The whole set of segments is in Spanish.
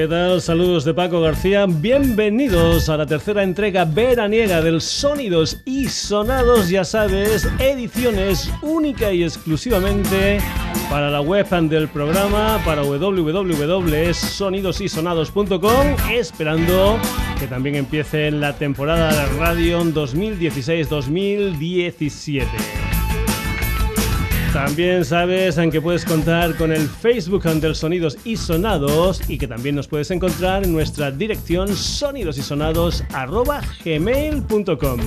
¿Qué tal? Saludos de Paco García. Bienvenidos a la tercera entrega veraniega del Sonidos y Sonados, ya sabes, ediciones única y exclusivamente para la web del programa, para www.sonidosysonados.com, esperando que también empiece la temporada de radio 2016-2017. También sabes en que puedes contar con el Facebook del Sonidos y Sonados y que también nos puedes encontrar en nuestra dirección sonidosysonados.gmail.com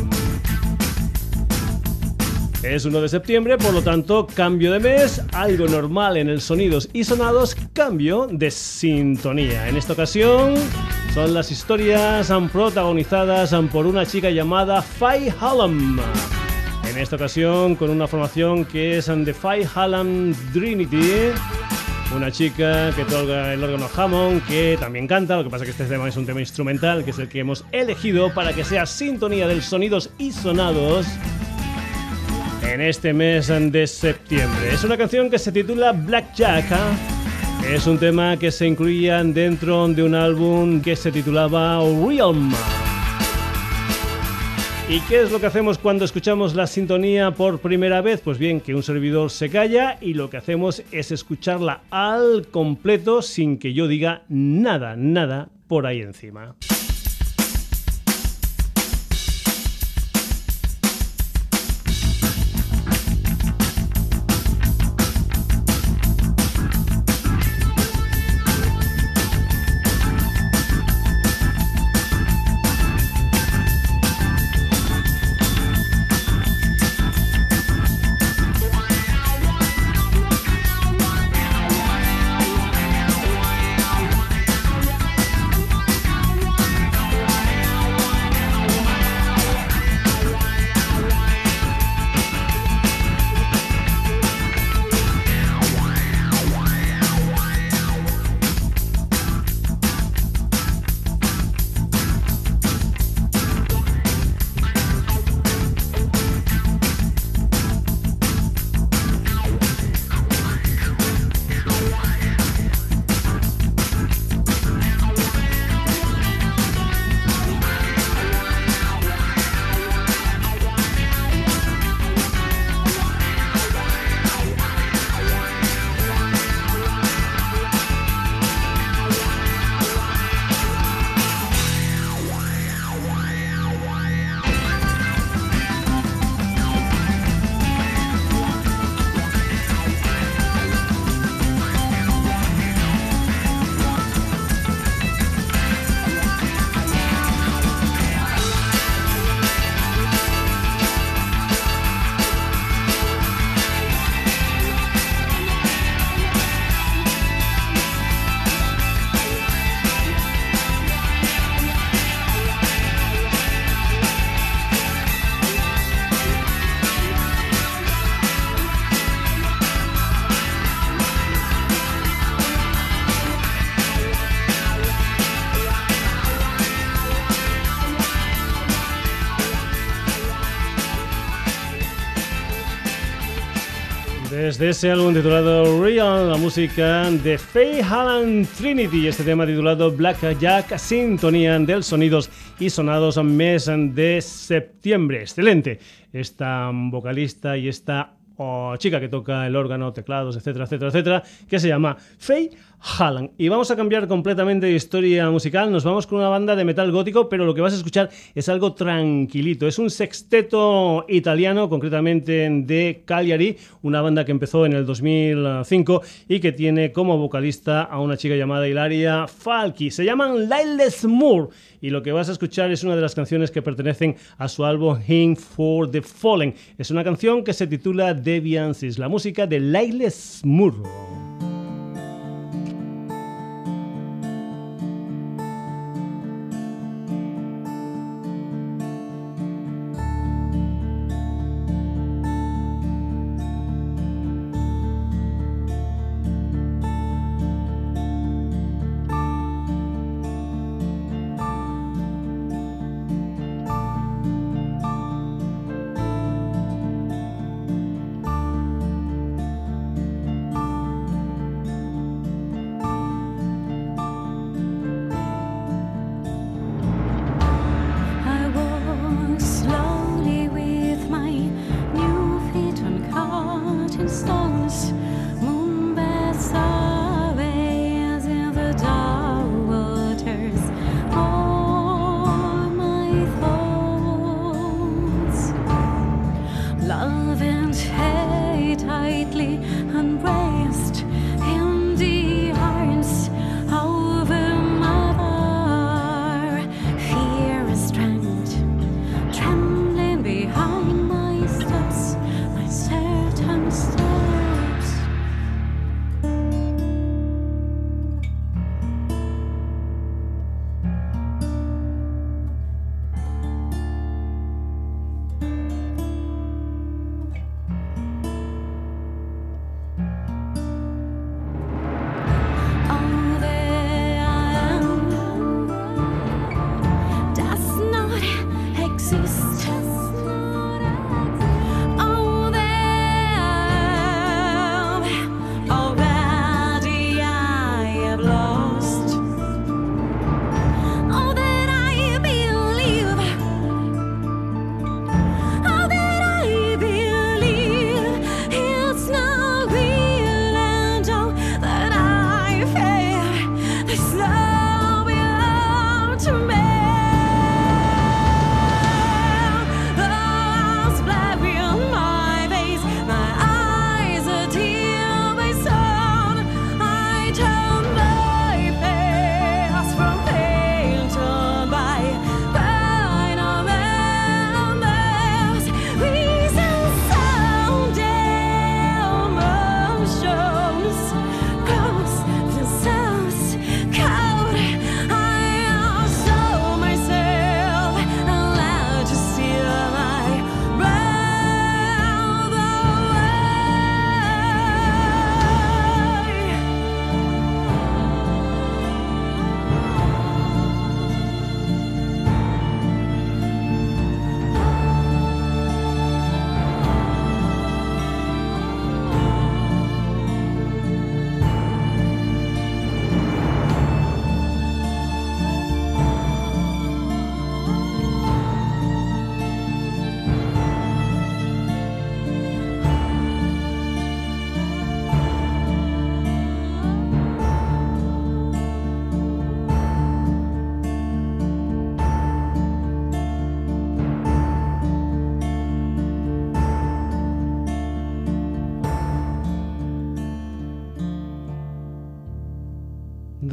Es 1 de septiembre, por lo tanto, cambio de mes, algo normal en el Sonidos y Sonados, cambio de sintonía. En esta ocasión son las historias protagonizadas por una chica llamada Faye Hallam. En esta ocasión con una formación que es The Five Hallam Trinity. Una chica que toca el órgano Hammond, que también canta, lo que pasa que este tema es un tema instrumental, que es el que hemos elegido para que sea sintonía de sonidos y sonados en este mes de septiembre. Es una canción que se titula Blackjack. Es un tema que se incluía dentro de un álbum que se titulaba Realm. ¿Y qué es lo que hacemos cuando escuchamos la sintonía por primera vez? Pues bien, que un servidor se calla y lo que hacemos es escucharla al completo sin que yo diga nada, nada por ahí encima. De ese álbum titulado Real, la música de Faye Halland Trinity, este tema titulado Black Jack, sintonía del sonidos y sonados mes de septiembre. Excelente. Esta vocalista y esta oh, chica que toca el órgano, teclados, etcétera, etcétera, etcétera, que se llama Faye Halland. Y vamos a cambiar completamente de historia musical. Nos vamos con una banda de metal gótico, pero lo que vas a escuchar es algo tranquilito. Es un sexteto italiano, concretamente de Cagliari, una banda que empezó en el 2005 y que tiene como vocalista a una chica llamada Hilaria Falki. Se llaman Lailes Moore y lo que vas a escuchar es una de las canciones que pertenecen a su álbum Hymn for the Fallen. Es una canción que se titula Deviances, la música de Lailes Moore.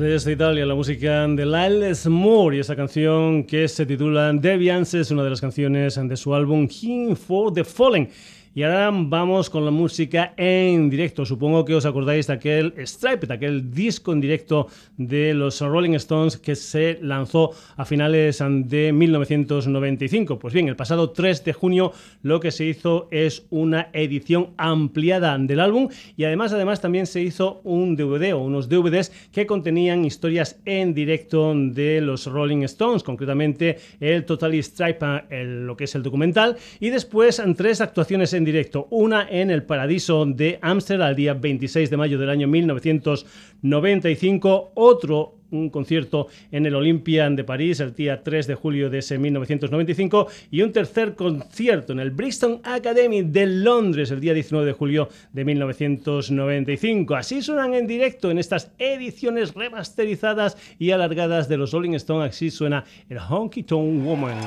Desde Italia, la música de Lyle Moore y esa canción que se titula Deviance es una de las canciones de su álbum Hymn for the Fallen. Y ahora vamos con la música en directo. Supongo que os acordáis de aquel Stripe, de aquel disco en directo de los Rolling Stones que se lanzó a finales de 1995. Pues bien, el pasado 3 de junio lo que se hizo es una edición ampliada del álbum y además, además también se hizo un DVD o unos DVDs que contenían historias en directo de los Rolling Stones, concretamente el Totally Stripe, lo que es el documental, y después tres actuaciones en directo. Una en el Paradiso de Ámsterdam el día 26 de mayo del año 1995. Otro un concierto en el Olympian de París el día 3 de julio de ese 1995 y un tercer concierto en el Bristol Academy de Londres el día 19 de julio de 1995. Así suenan en directo en estas ediciones remasterizadas y alargadas de los Rolling Stones. Así suena el Honky Tonk Woman.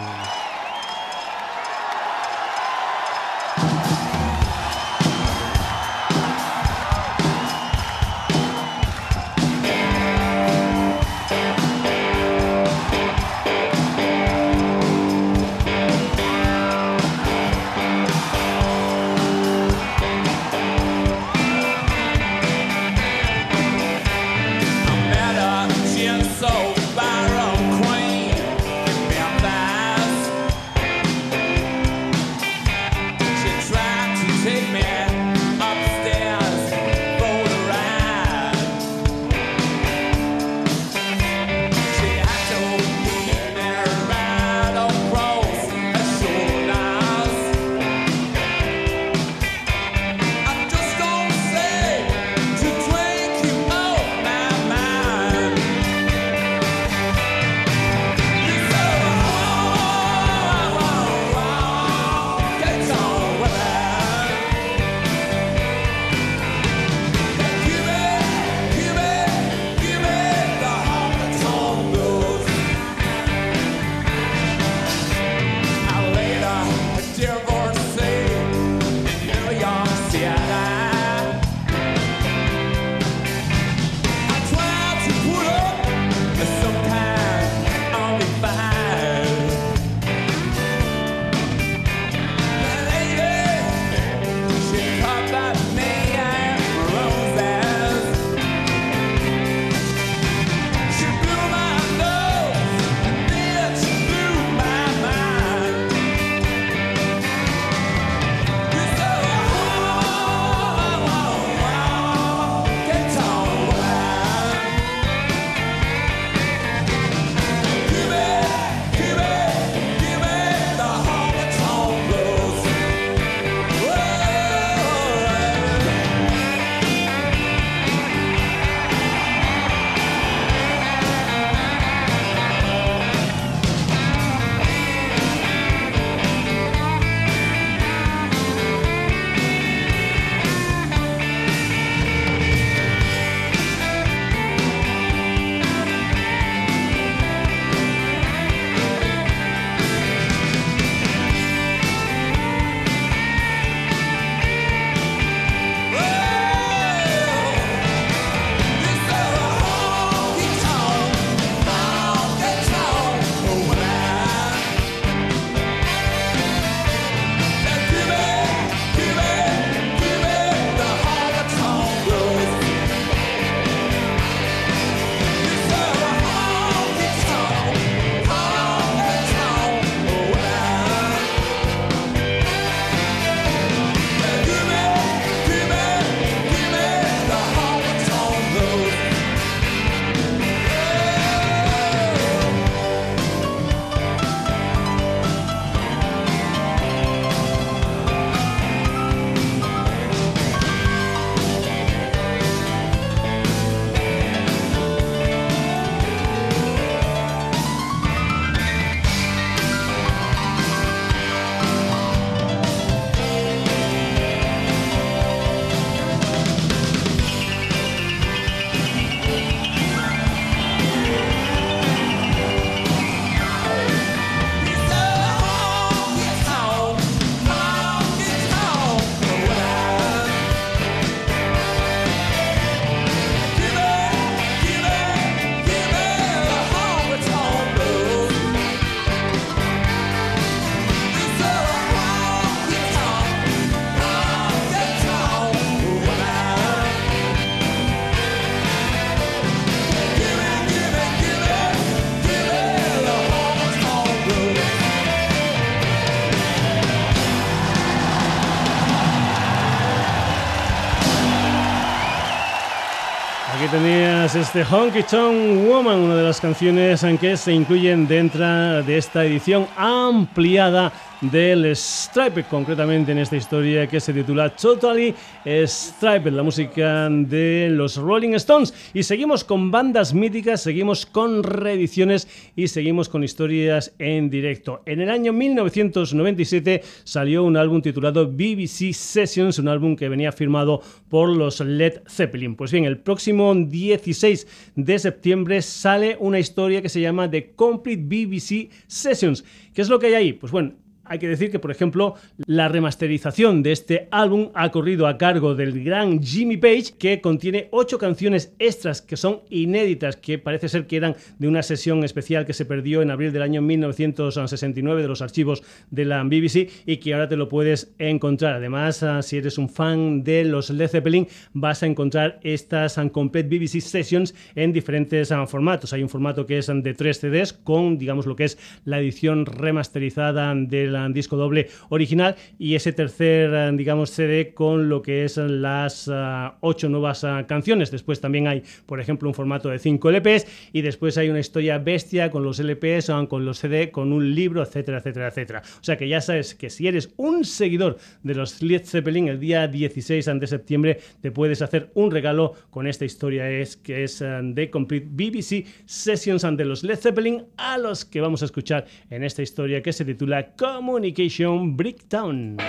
Tenías este Honky Tonk Woman, una de las canciones en que se incluyen dentro de esta edición ampliada del Stripe, concretamente en esta historia que se titula Totally Stripe, la música de los Rolling Stones. Y seguimos con bandas míticas, seguimos con reediciones y seguimos con historias en directo. En el año 1997 salió un álbum titulado BBC Sessions, un álbum que venía firmado por los Led Zeppelin. Pues bien, el próximo 16 de septiembre sale una historia que se llama The Complete BBC Sessions. ¿Qué es lo que hay ahí? Pues bueno, hay que decir que, por ejemplo, la remasterización de este álbum ha corrido a cargo del gran Jimmy Page, que contiene ocho canciones extras que son inéditas, que parece ser que eran de una sesión especial que se perdió en abril del año 1969 de los archivos de la BBC y que ahora te lo puedes encontrar. Además, ah, si eres un fan de los Led Zeppelin, vas a encontrar estas Complete BBC Sessions en diferentes ah, formatos. Hay un formato que es de tres CDs con, digamos, lo que es la edición remasterizada del disco doble original y ese tercer, eh, digamos, CD con lo que es las eh, ocho nuevas eh, canciones. Después también hay, por ejemplo, un formato de 5 LPs y después hay una historia bestia con los LPs, con los CD, con un libro, etcétera, etcétera, etcétera. O sea que ya sabes que si eres un seguidor de los Led Zeppelin, el día 16 de septiembre te puedes hacer un regalo con esta historia es que es The Complete BBC Sessions ante los Led Zeppelin a los que vamos a escuchar en esta historia que se titula Communication Breakdown.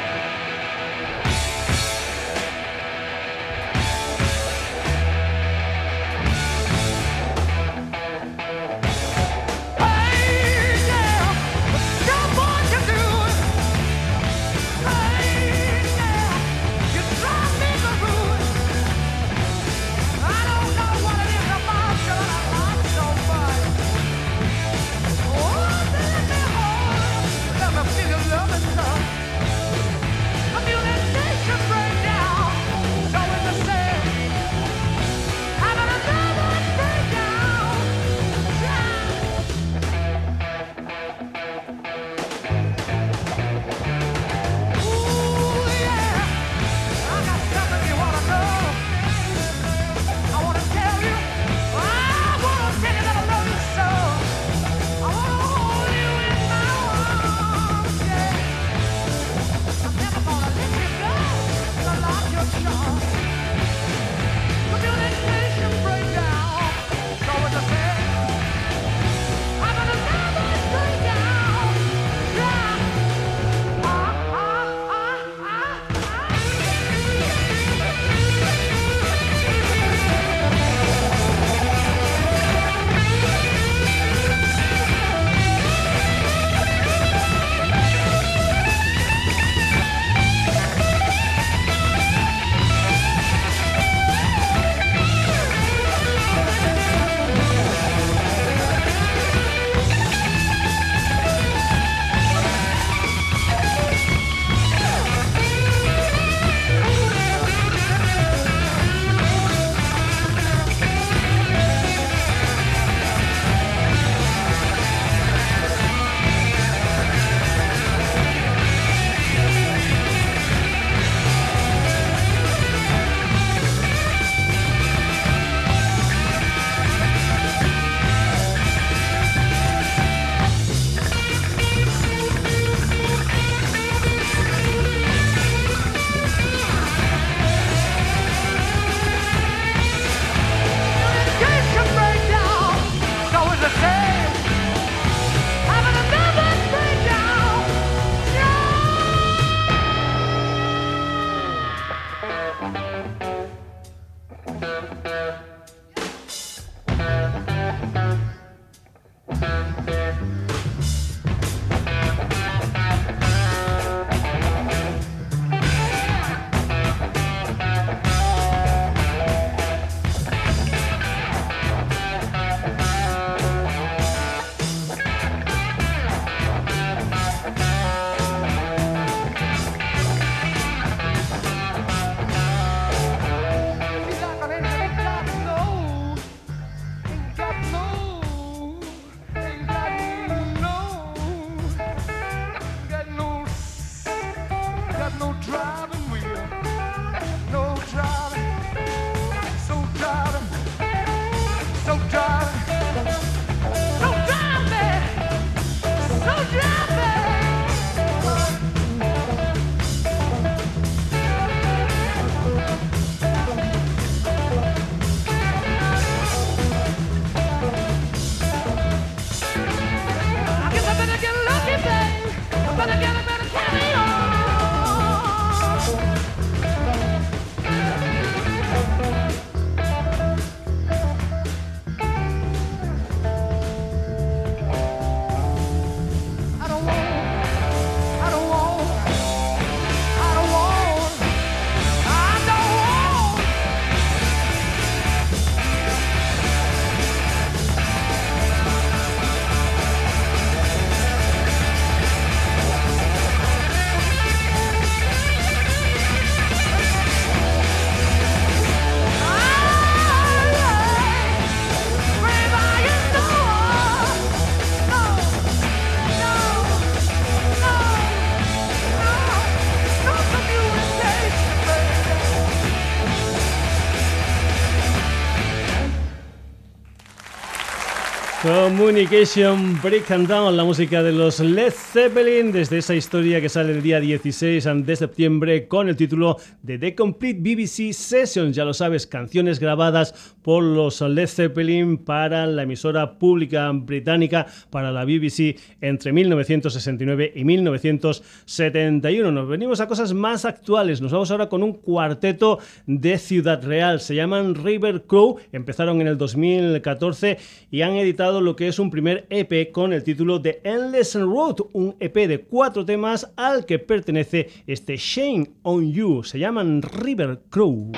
Communication Break and Down, la música de los Led Zeppelin, desde esa historia que sale el día 16 de septiembre con el título de The Complete BBC Sessions. Ya lo sabes, canciones grabadas por los Led Zeppelin para la emisora pública británica, para la BBC entre 1969 y 1971. Nos venimos a cosas más actuales. Nos vamos ahora con un cuarteto de Ciudad Real. Se llaman River Crow. Empezaron en el 2014 y han editado lo que es un primer EP con el título de Endless Road, un EP de cuatro temas al que pertenece este Shame on You. Se llaman River Crow.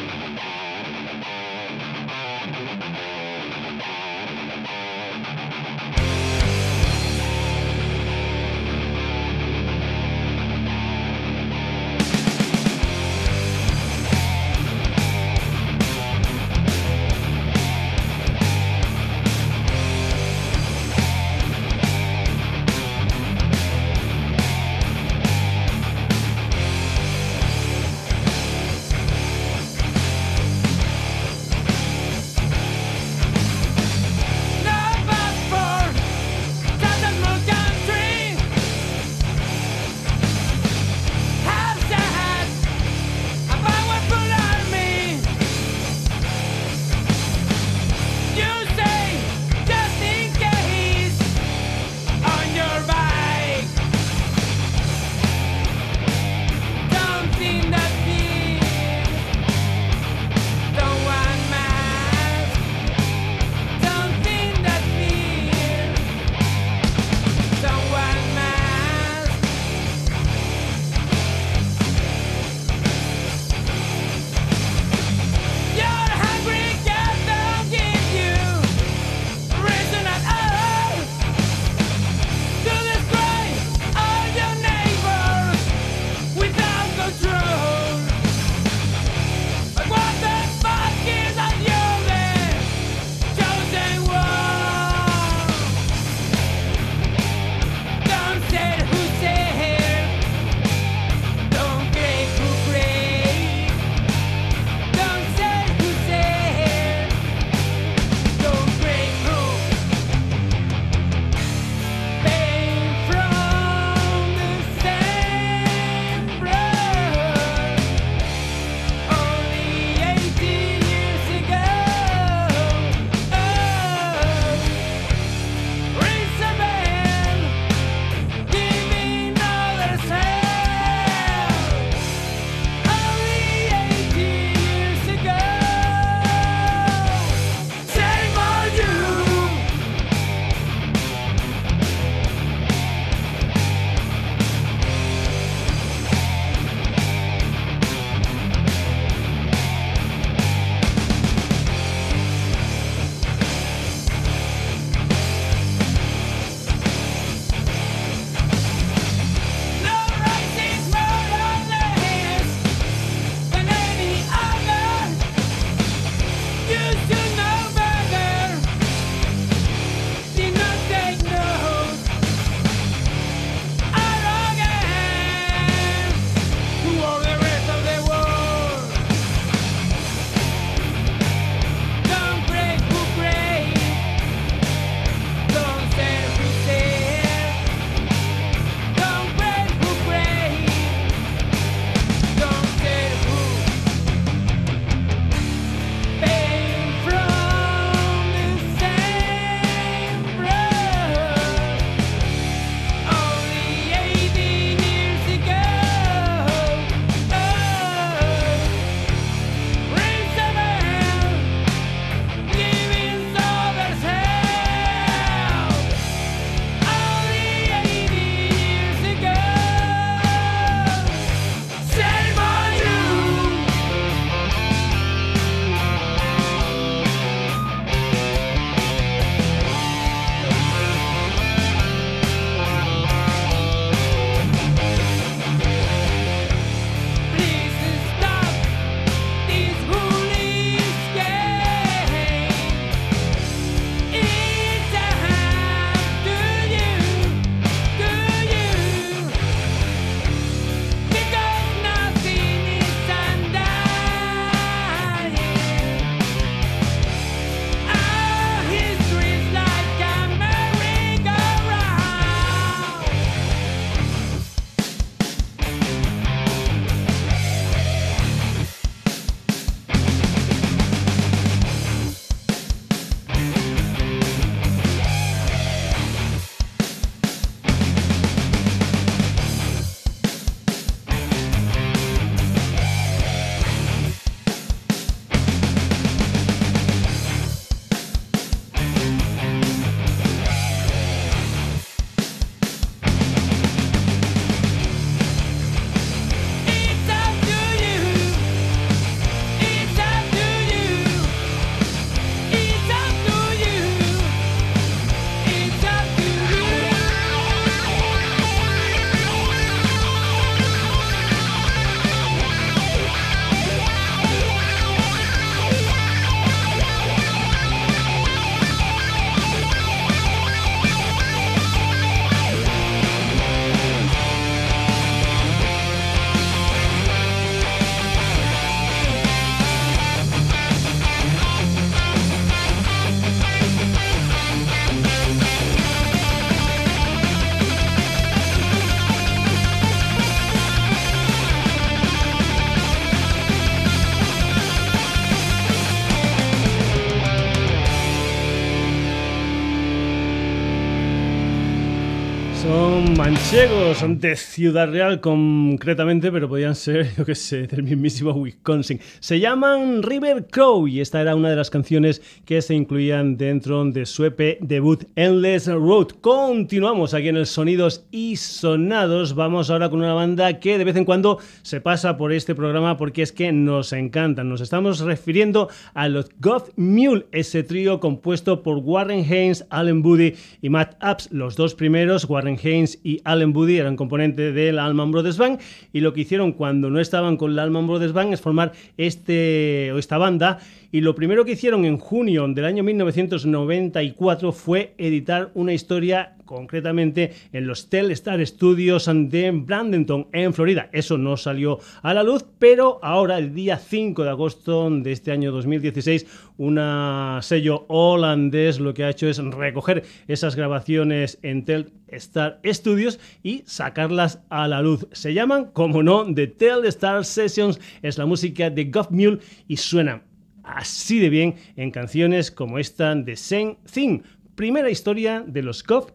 Son de Ciudad Real concretamente, pero podían ser, yo qué sé, del mismísimo Wisconsin. Se llaman River Crow y esta era una de las canciones que se incluían dentro de su EP debut Endless Road. Continuamos aquí en el Sonidos y Sonados. Vamos ahora con una banda que de vez en cuando se pasa por este programa porque es que nos encantan. Nos estamos refiriendo a los Goth Mule, ese trío compuesto por Warren Haynes, Alan Boody y Matt Apps, los dos primeros. Warren Haynes y Boody eran componentes de la Allman Brothers Band y lo que hicieron cuando no estaban con la Allman Brothers Band es formar este, o esta banda y lo primero que hicieron en junio del año 1994 fue editar una historia concretamente en los Telstar Studios de Bradenton, en Florida. Eso no salió a la luz, pero ahora, el día 5 de agosto de este año 2016, una sello holandés lo que ha hecho es recoger esas grabaciones en Telstar Studios y sacarlas a la luz. Se llaman, como no, The Telstar Sessions, es la música de Goff Mule y suena así de bien en canciones como esta de Same Thing, primera historia de los Goff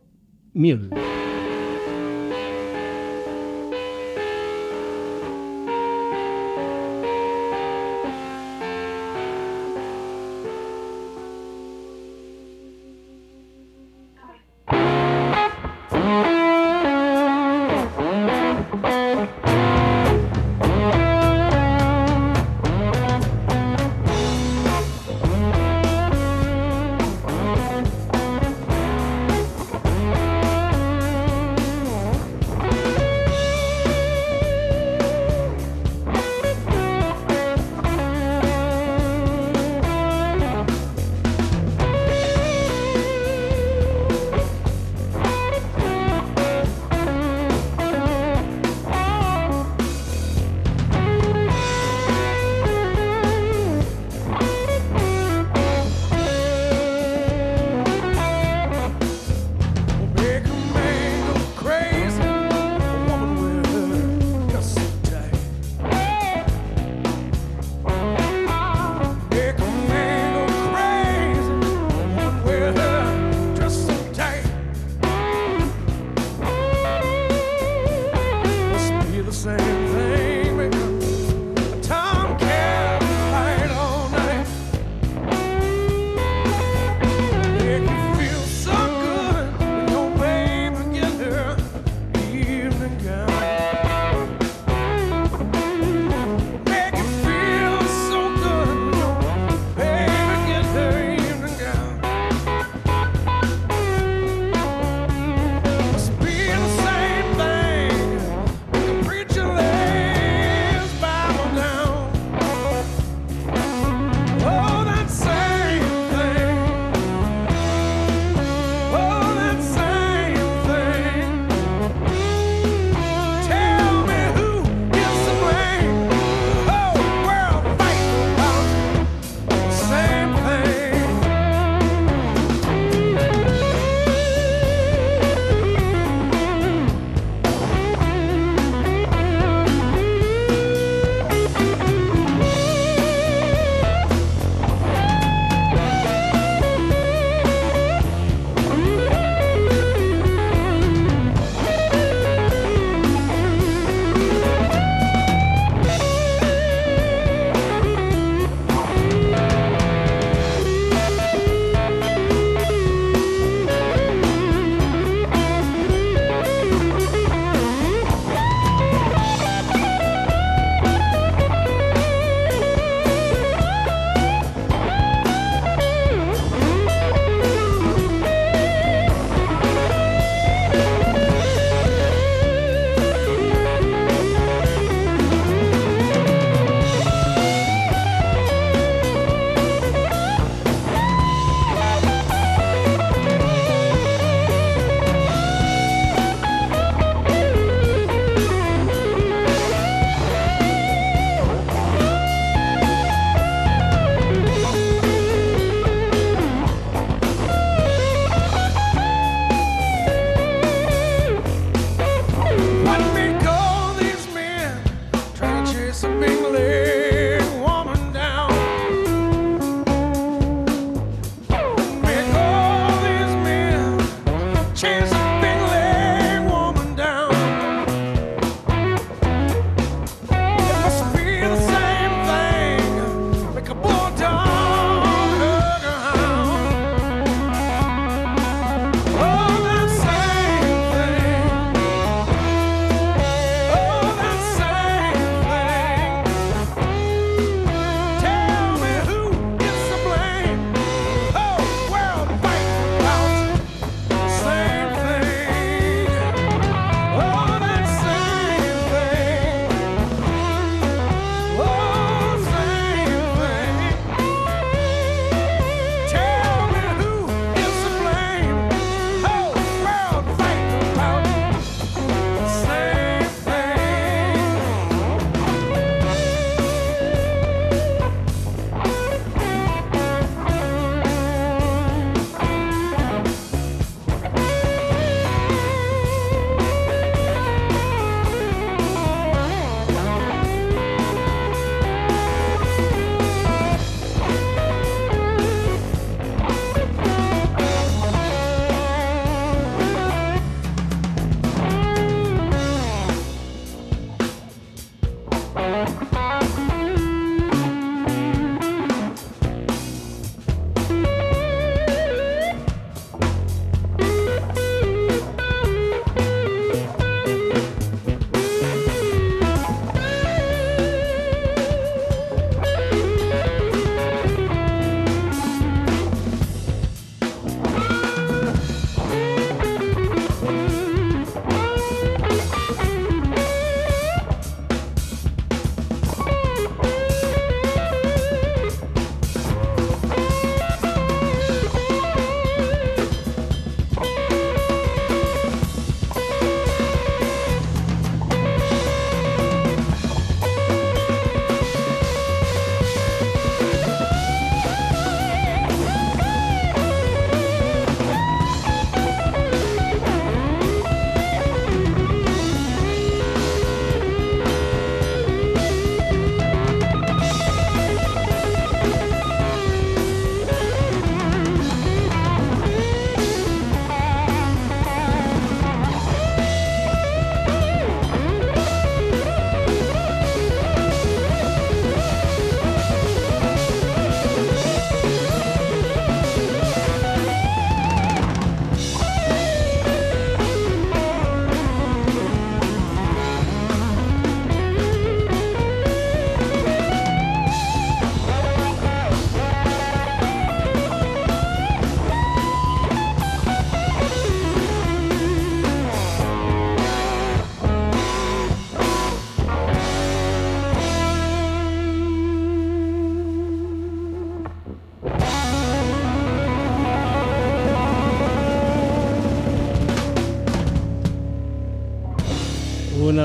Mule.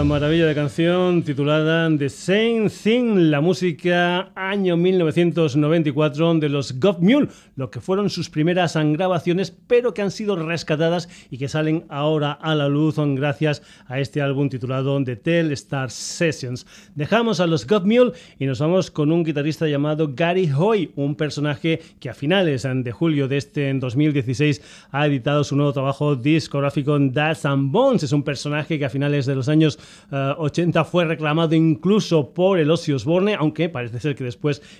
Maravilla de canción titulada The Same Thing, la música año 1994 de los Gov Mule, lo que fueron sus primeras grabaciones, pero que han sido rescatadas y que salen ahora a la luz gracias a este álbum titulado The Tell Star Sessions. Dejamos a los Gov Mule y nos vamos con un guitarrista llamado Gary Hoy, un personaje que a finales de julio de este 2016 ha editado su nuevo trabajo discográfico Dance and Bones. Es un personaje que a finales de los años 80 eh, fue reclamado incluso por el Ozzy Osbourne, aunque parece ser que después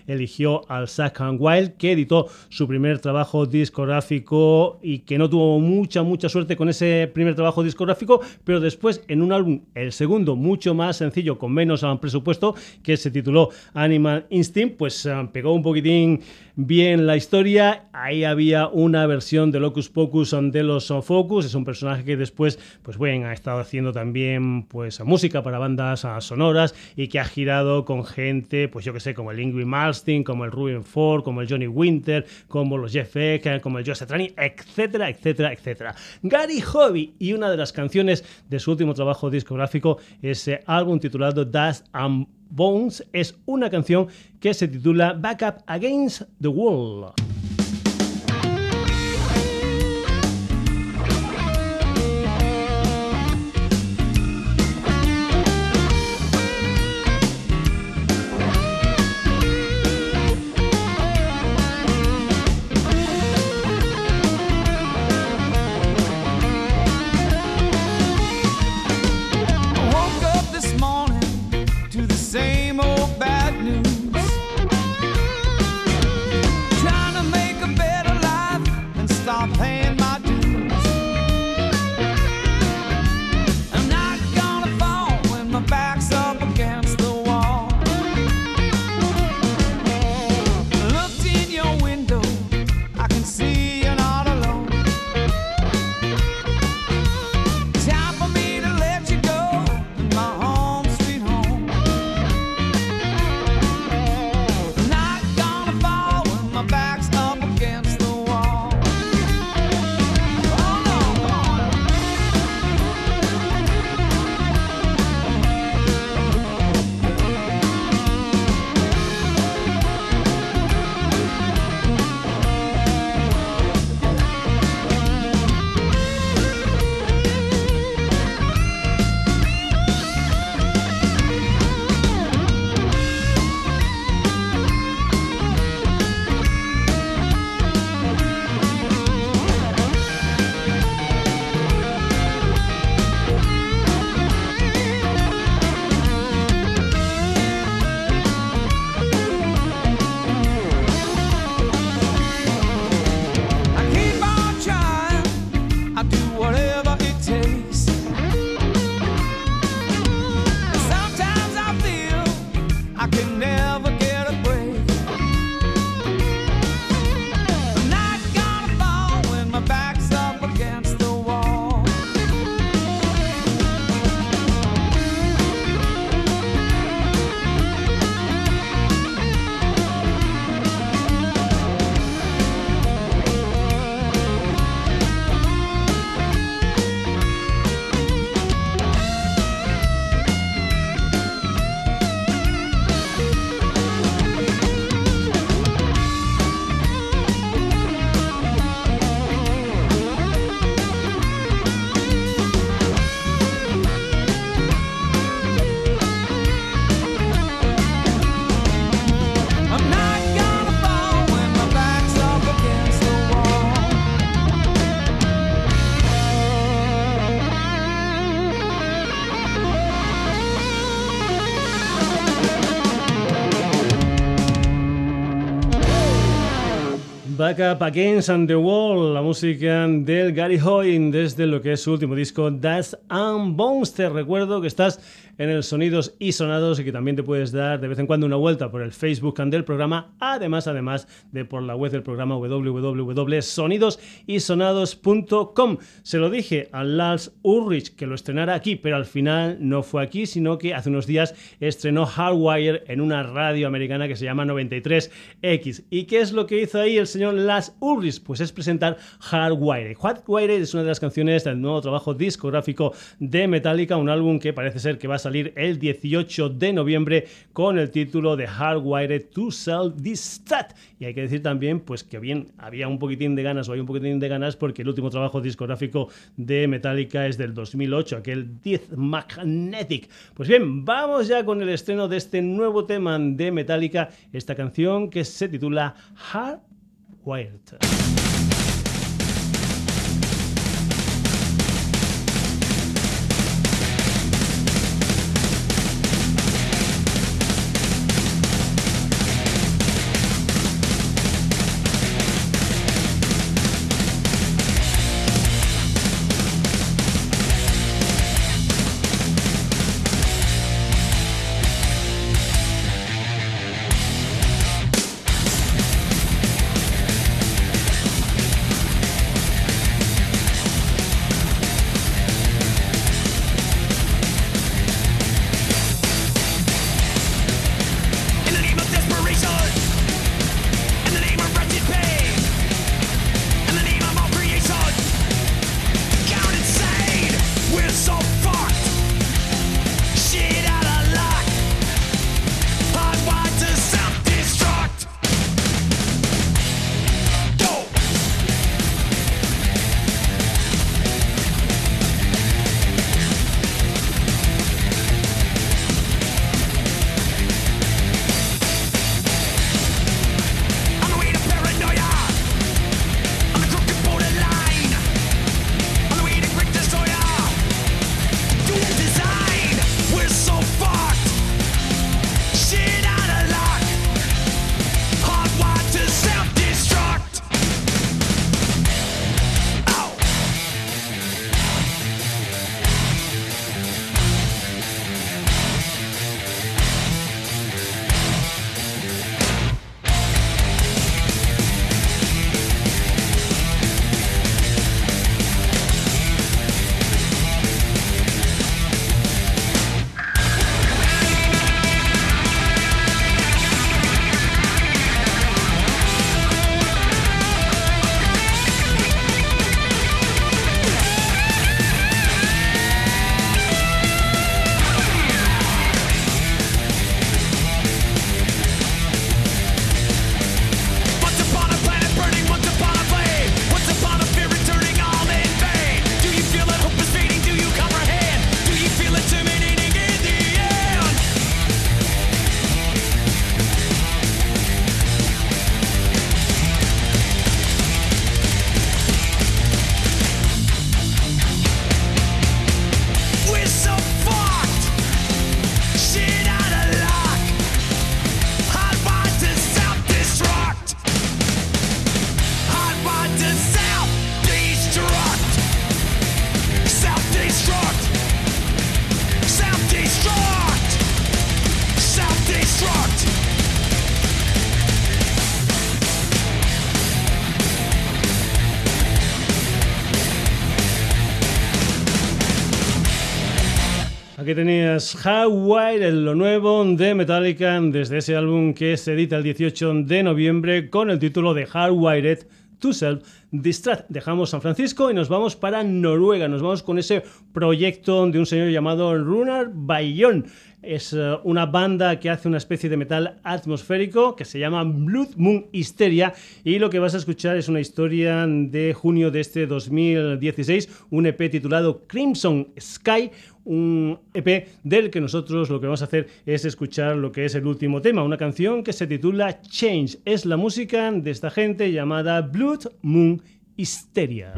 eligió al Zack Wild, que editó su primer trabajo discográfico y que no tuvo mucha, mucha suerte con ese primer trabajo discográfico, pero después en un álbum, el segundo, mucho más sencillo, con menos presupuesto, que se tituló Animal Instinct, pues eh, pegó un poquitín bien la historia. Ahí había una versión de Locus Pocus de los Focus. Es un personaje que después, pues bueno, ha estado haciendo también pues música para bandas sonoras y que ha girado con gente, pues yo que sé, como el Ingrid como el Ruben Ford, como el Johnny Winter, como los Jeff Beck, como el Joe Satriani, etcétera, etcétera, etcétera. Gary Hobby y una de las canciones de su último trabajo discográfico, ese álbum titulado Dust and Bones es una canción que se titula Back Up Against the Wall. Up Against the Wall, la música del Gary Hoy desde lo que es su último disco, That's and Bones. Te recuerdo que estás en el Sonidos y Sonados y que también te puedes dar de vez en cuando una vuelta por el Facebook del programa, además, además de por la web del programa www.sonidosysonados.com. Se lo dije a Lars Ulrich que lo estrenara aquí, pero al final no fue aquí, sino que hace unos días estrenó Hardwire en una radio americana que se llama 93X. ¿Y qué es lo que hizo ahí el señor las Urris? Pues es presentar Hardwired. Hardwired es una de las canciones del nuevo trabajo discográfico de Metallica, un álbum que parece ser que va a salir el 18 de noviembre con el título de Hardwired to Sell This Y hay que decir también pues que bien había un poquitín de ganas o hay un poquitín de ganas porque el último trabajo discográfico de Metallica es del 2008, aquel Death Magnetic. Pues bien, vamos ya con el estreno de este nuevo tema de Metallica, esta canción que se titula Hardwired. Tenías Hardwired, lo nuevo de Metallica, desde ese álbum que se edita el 18 de noviembre con el título de Hardwired to Self Distract. Dejamos San Francisco y nos vamos para Noruega. Nos vamos con ese proyecto de un señor llamado Runar Bayon. Es eh, una banda que hace una especie de metal atmosférico que se llama Blood Moon Hysteria y lo que vas a escuchar es una historia de junio de este 2016, un EP titulado Crimson Sky, un EP del que nosotros lo que vamos a hacer es escuchar lo que es el último tema, una canción que se titula Change. Es la música de esta gente llamada Blood Moon Hysteria.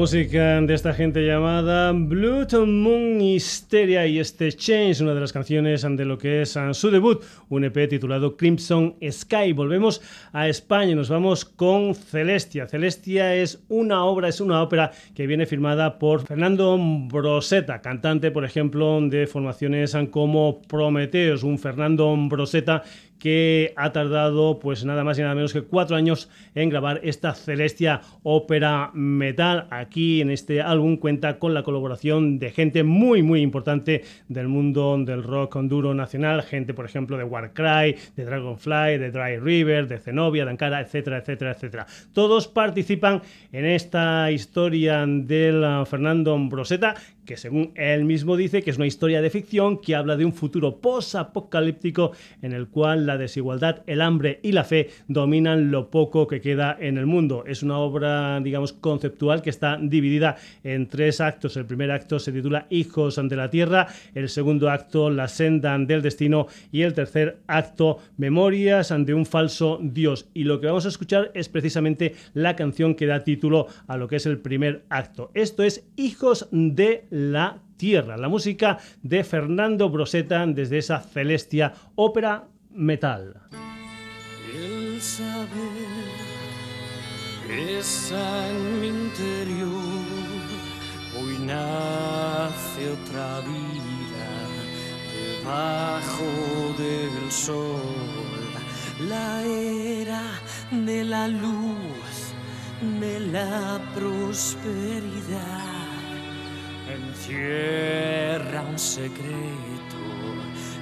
Música de esta gente llamada Blood Moon Hysteria y este Change, una de las canciones de lo que es su debut, un EP titulado Crimson Sky. Volvemos a España y nos vamos con Celestia. Celestia es una obra, es una ópera que viene firmada por Fernando Broseta, cantante, por ejemplo, de formaciones como Prometeos, un Fernando Broseta que ha tardado pues nada más y nada menos que cuatro años en grabar esta Celestia ópera metal. Aquí en este álbum cuenta con la colaboración de gente muy muy importante del mundo del rock duro nacional, gente por ejemplo de Warcry, de Dragonfly, de Dry River, de Zenobia, de Ankara, etcétera, etcétera, etcétera. Todos participan en esta historia del uh, Fernando Broseta que según él mismo dice que es una historia de ficción que habla de un futuro post-apocalíptico en el cual la desigualdad, el hambre y la fe dominan lo poco que queda en el mundo. Es una obra, digamos, conceptual que está dividida en tres actos. El primer acto se titula Hijos ante la Tierra, el segundo acto La senda del destino y el tercer acto Memorias ante un falso Dios. Y lo que vamos a escuchar es precisamente la canción que da título a lo que es el primer acto. Esto es Hijos de la Tierra, la música de Fernando Broseta desde esa celestia ópera metal. El saber está en mi interior, hoy nace otra vida debajo del sol, la era de la luz, de la prosperidad encierra un secreto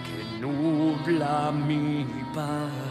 que nubla mi paz.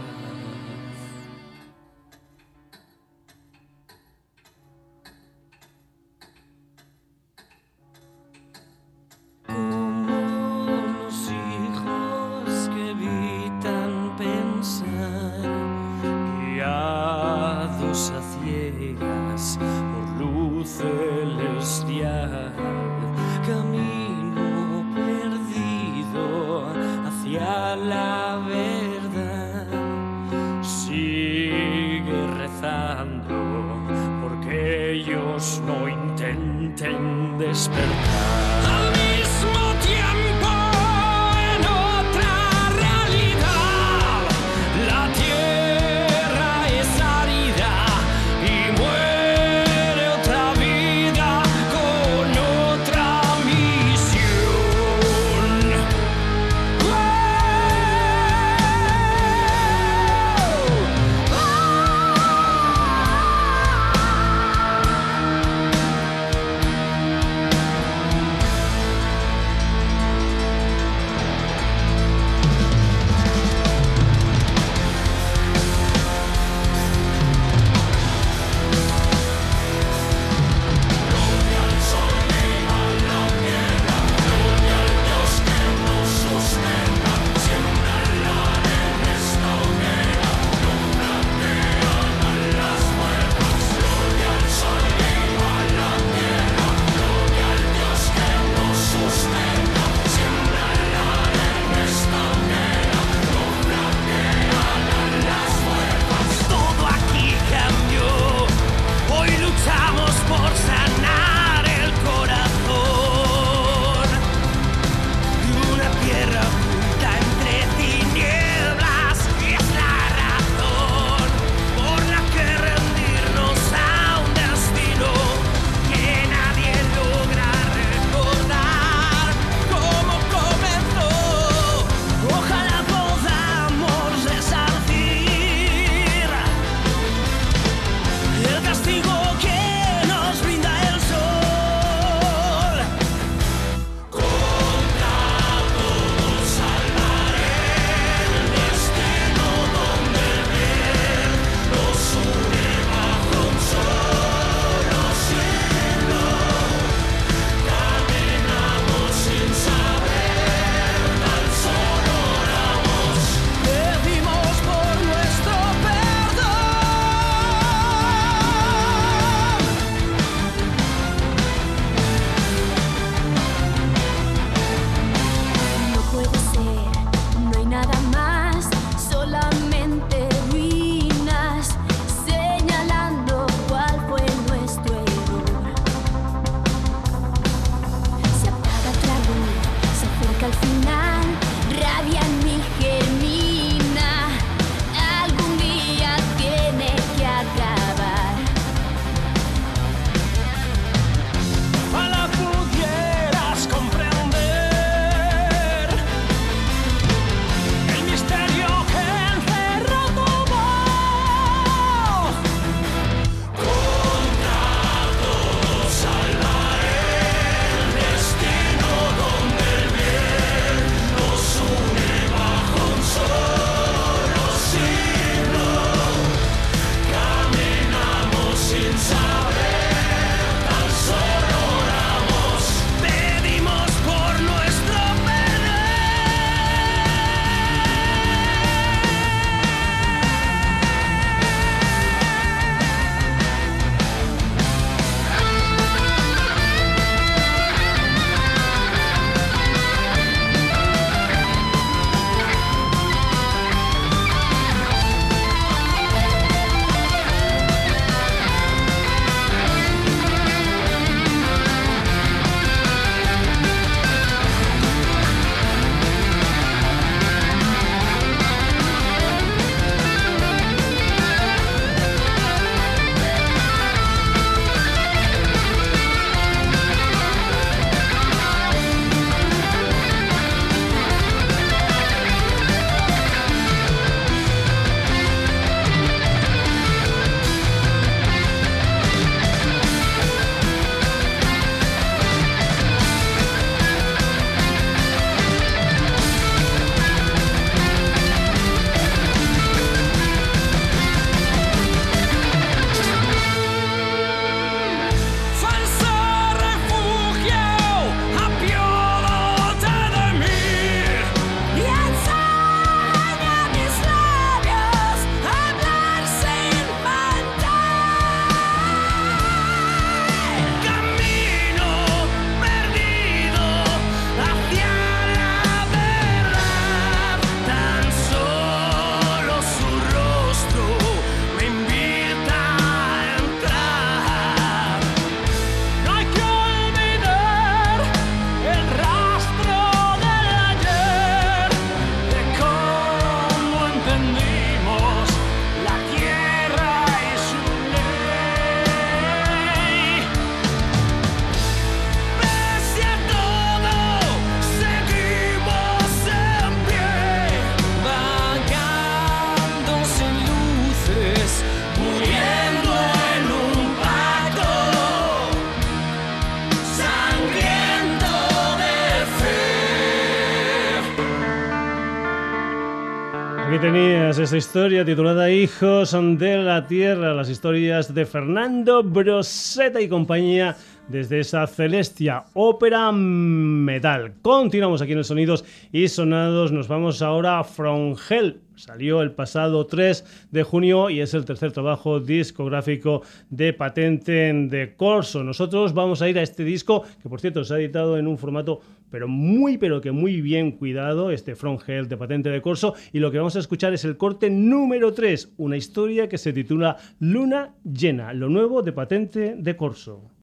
Tenías esta historia titulada Hijos de la Tierra, las historias de Fernando Broseta y compañía desde esa Celestia ópera metal. Continuamos aquí en el Sonidos y Sonados, nos vamos ahora a From Hell. Salió el pasado 3 de junio y es el tercer trabajo discográfico de Patente de Corso. Nosotros vamos a ir a este disco, que por cierto se ha editado en un formato pero muy pero que muy bien cuidado, este From Hell de Patente de Corso, y lo que vamos a escuchar es el corte número 3, una historia que se titula Luna Llena, lo nuevo de Patente de Corso.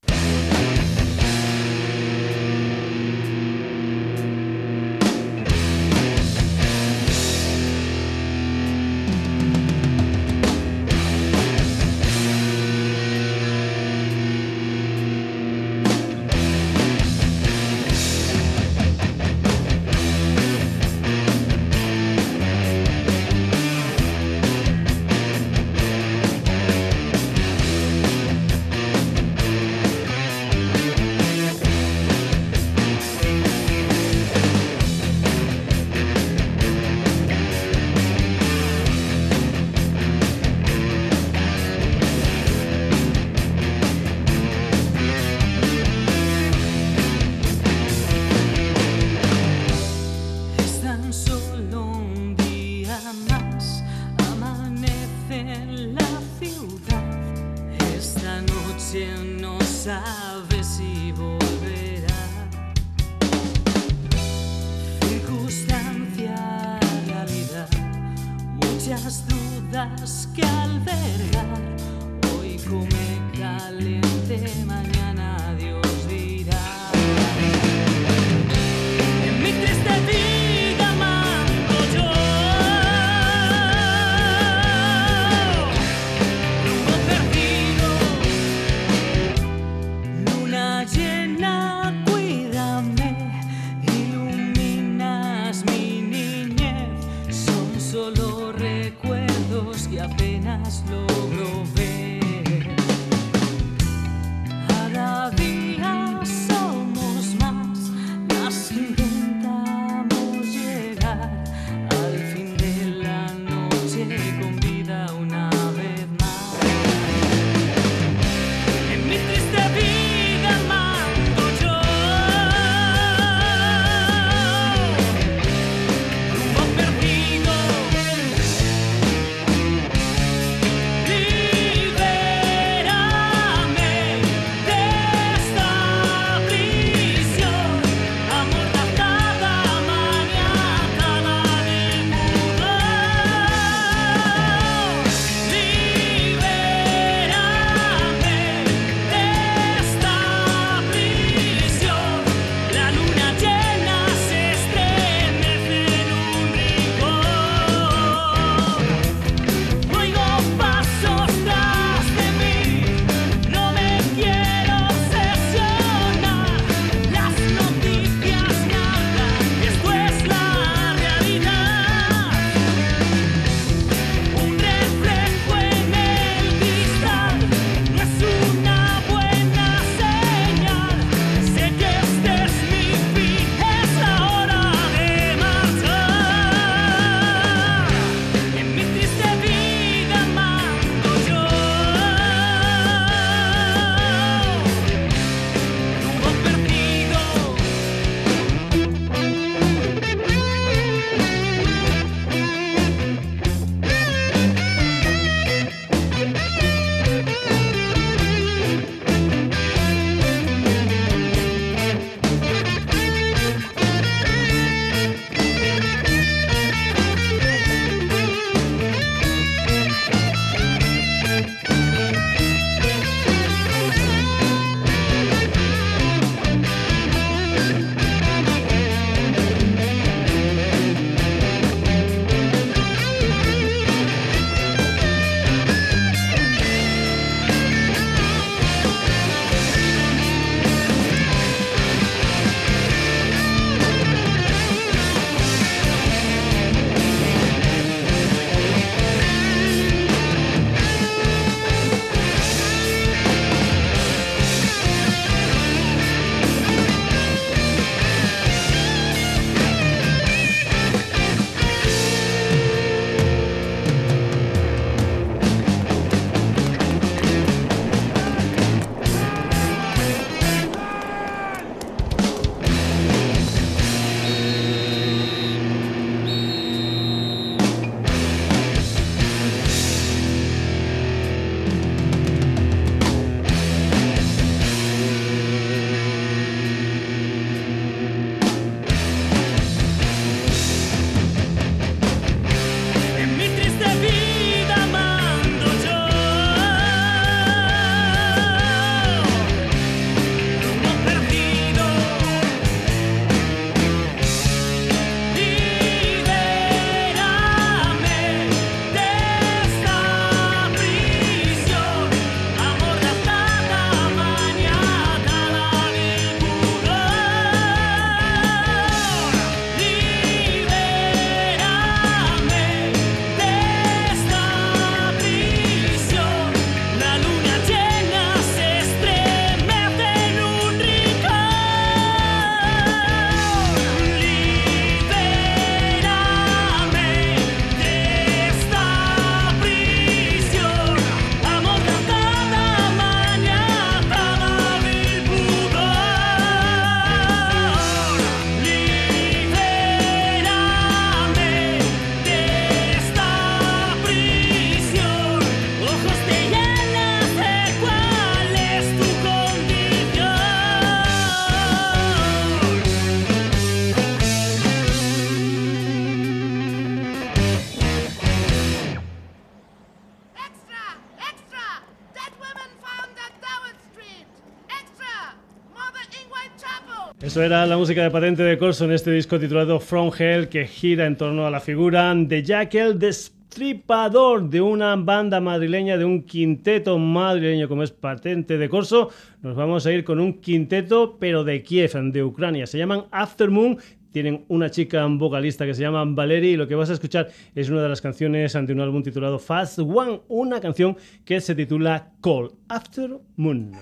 Eso era la música de patente de Corso en este disco titulado From Hell, que gira en torno a la figura de Jackal Destripador, de una banda madrileña, de un quinteto madrileño como es patente de Corso. Nos vamos a ir con un quinteto, pero de Kiev, de Ucrania. Se llaman Aftermoon tienen una chica vocalista que se llama Valerie y lo que vas a escuchar es una de las canciones ante un álbum titulado Fast One, una canción que se titula Call After Moon.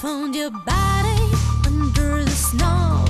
found your body under the snow.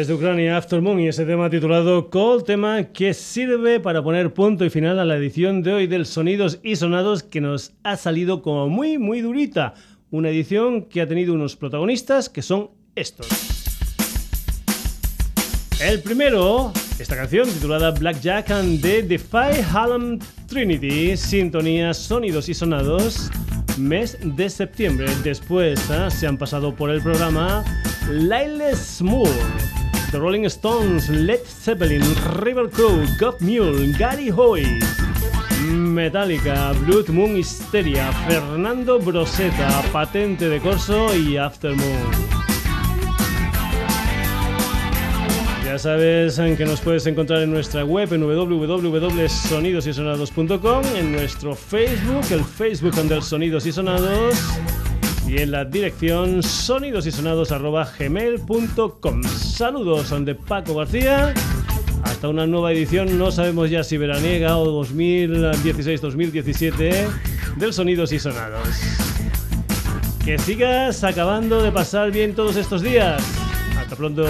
desde Ucrania, After Moon y ese tema titulado Cold, tema que sirve para poner punto y final a la edición de hoy del Sonidos y Sonados que nos ha salido como muy, muy durita. Una edición que ha tenido unos protagonistas que son estos. El primero, esta canción titulada Blackjack and the Defy Hallam Trinity, sintonía Sonidos y Sonados, mes de septiembre. Después ah, se han pasado por el programa Lyle Smooth. The Rolling Stones, Led Zeppelin, River Crow, God Mule, Gary Hoy. Metallica, Blood Moon Hysteria, Fernando Broseta, Patente de Corso y Aftermoon. Ya sabes que nos puedes encontrar en nuestra web en www.sonidosysonados.com, en nuestro Facebook, el Facebook del Sonidos y Sonados, y en la dirección sonidosysonados.gmail.com. Saludos de Paco García. Hasta una nueva edición, no sabemos ya si veraniega o 2016-2017 del Sonidos y Sonados. Que sigas acabando de pasar bien todos estos días. Hasta pronto.